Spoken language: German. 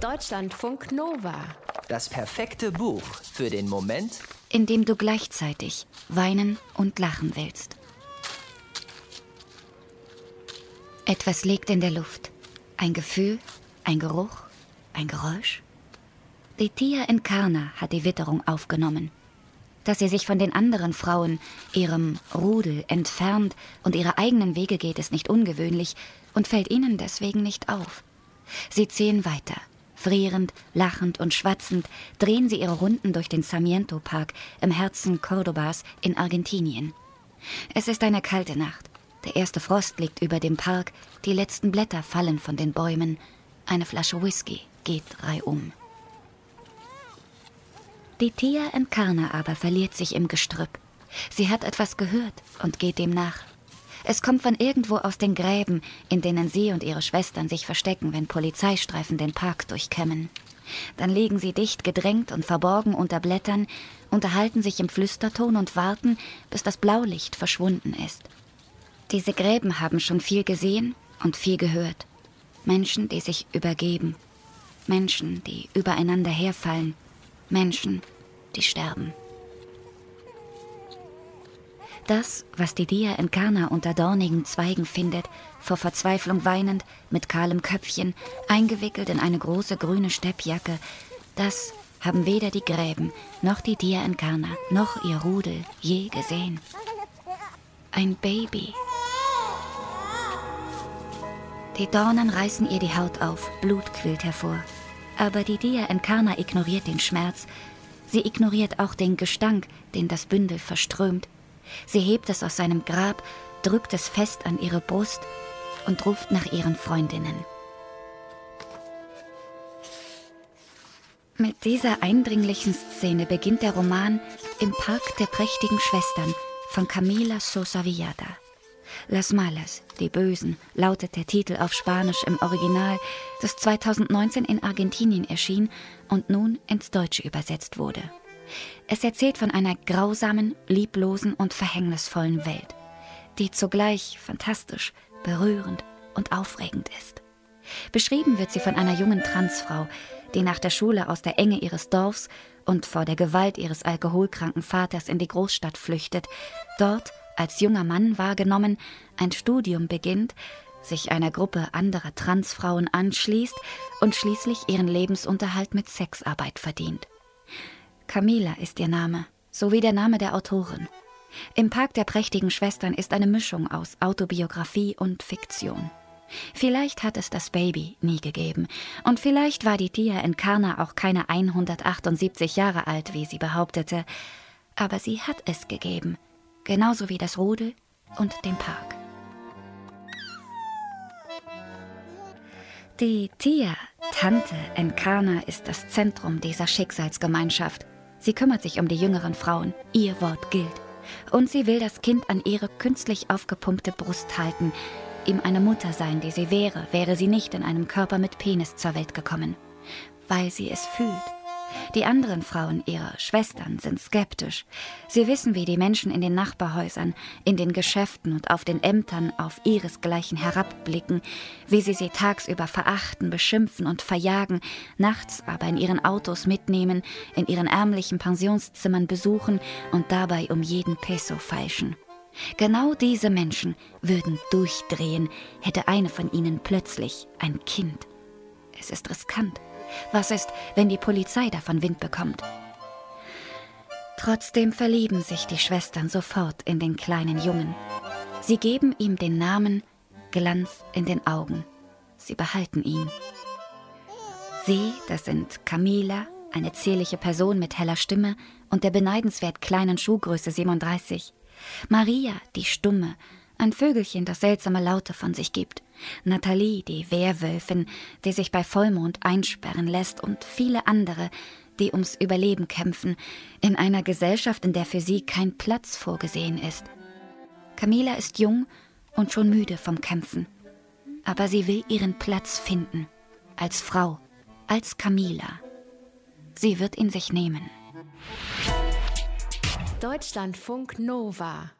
Deutschlandfunk Nova. Das perfekte Buch für den Moment, in dem du gleichzeitig weinen und lachen willst. Etwas liegt in der Luft. Ein Gefühl, ein Geruch, ein Geräusch. Die Tia Encarna hat die Witterung aufgenommen. Dass sie sich von den anderen Frauen, ihrem Rudel, entfernt und ihre eigenen Wege geht, ist nicht ungewöhnlich und fällt ihnen deswegen nicht auf. Sie ziehen weiter. Frierend, lachend und schwatzend drehen sie ihre Runden durch den Sarmiento-Park im Herzen Cordobas in Argentinien. Es ist eine kalte Nacht. Der erste Frost liegt über dem Park, die letzten Blätter fallen von den Bäumen. Eine Flasche Whisky geht reihum. Die Tia Encarna aber verliert sich im Gestrüpp. Sie hat etwas gehört und geht dem nach. Es kommt von irgendwo aus den Gräben, in denen sie und ihre Schwestern sich verstecken, wenn Polizeistreifen den Park durchkämmen. Dann liegen sie dicht gedrängt und verborgen unter Blättern, unterhalten sich im Flüsterton und warten, bis das Blaulicht verschwunden ist. Diese Gräben haben schon viel gesehen und viel gehört. Menschen, die sich übergeben. Menschen, die übereinander herfallen. Menschen, die sterben. Das, was die Dia Encarna unter dornigen Zweigen findet, vor Verzweiflung weinend, mit kahlem Köpfchen, eingewickelt in eine große grüne Steppjacke, das haben weder die Gräben, noch die Dia Encarna, noch ihr Rudel je gesehen. Ein Baby. Die Dornen reißen ihr die Haut auf, Blut quillt hervor. Aber die Dia Encarna ignoriert den Schmerz. Sie ignoriert auch den Gestank, den das Bündel verströmt. Sie hebt es aus seinem Grab, drückt es fest an ihre Brust und ruft nach ihren Freundinnen. Mit dieser eindringlichen Szene beginnt der Roman Im Park der prächtigen Schwestern von Camila Sosa Villada. Las Malas, die Bösen, lautet der Titel auf Spanisch im Original, das 2019 in Argentinien erschien und nun ins Deutsche übersetzt wurde. Es erzählt von einer grausamen, lieblosen und verhängnisvollen Welt, die zugleich fantastisch, berührend und aufregend ist. Beschrieben wird sie von einer jungen Transfrau, die nach der Schule aus der Enge ihres Dorfs und vor der Gewalt ihres alkoholkranken Vaters in die Großstadt flüchtet, dort als junger Mann wahrgenommen, ein Studium beginnt, sich einer Gruppe anderer Transfrauen anschließt und schließlich ihren Lebensunterhalt mit Sexarbeit verdient. Camila ist ihr Name, sowie der Name der Autorin. Im Park der prächtigen Schwestern ist eine Mischung aus Autobiografie und Fiktion. Vielleicht hat es das Baby nie gegeben. Und vielleicht war die Tia Encarna auch keine 178 Jahre alt, wie sie behauptete. Aber sie hat es gegeben genauso wie das Rudel und den Park. Die Tia, Tante Encarna, ist das Zentrum dieser Schicksalsgemeinschaft. Sie kümmert sich um die jüngeren Frauen, ihr Wort gilt. Und sie will das Kind an ihre künstlich aufgepumpte Brust halten, ihm eine Mutter sein, die sie wäre, wäre sie nicht in einem Körper mit Penis zur Welt gekommen, weil sie es fühlt die anderen Frauen, ihre Schwestern, sind skeptisch. Sie wissen, wie die Menschen in den Nachbarhäusern, in den Geschäften und auf den Ämtern auf ihresgleichen herabblicken, wie sie sie tagsüber verachten, beschimpfen und verjagen, nachts aber in ihren Autos mitnehmen, in ihren ärmlichen Pensionszimmern besuchen und dabei um jeden Peso feilschen. Genau diese Menschen würden durchdrehen, hätte eine von ihnen plötzlich ein Kind. Es ist riskant. Was ist, wenn die Polizei davon Wind bekommt? Trotzdem verlieben sich die Schwestern sofort in den kleinen Jungen. Sie geben ihm den Namen Glanz in den Augen. Sie behalten ihn. Sie, das sind Camila, eine zierliche Person mit heller Stimme und der beneidenswert kleinen Schuhgröße 37. Maria, die Stumme, ein Vögelchen, das seltsame Laute von sich gibt. Nathalie, die Wehrwölfin, die sich bei Vollmond einsperren lässt, und viele andere, die ums Überleben kämpfen, in einer Gesellschaft, in der für sie kein Platz vorgesehen ist. Camila ist jung und schon müde vom Kämpfen. Aber sie will ihren Platz finden. Als Frau, als Camila. Sie wird ihn sich nehmen. Deutschlandfunk Nova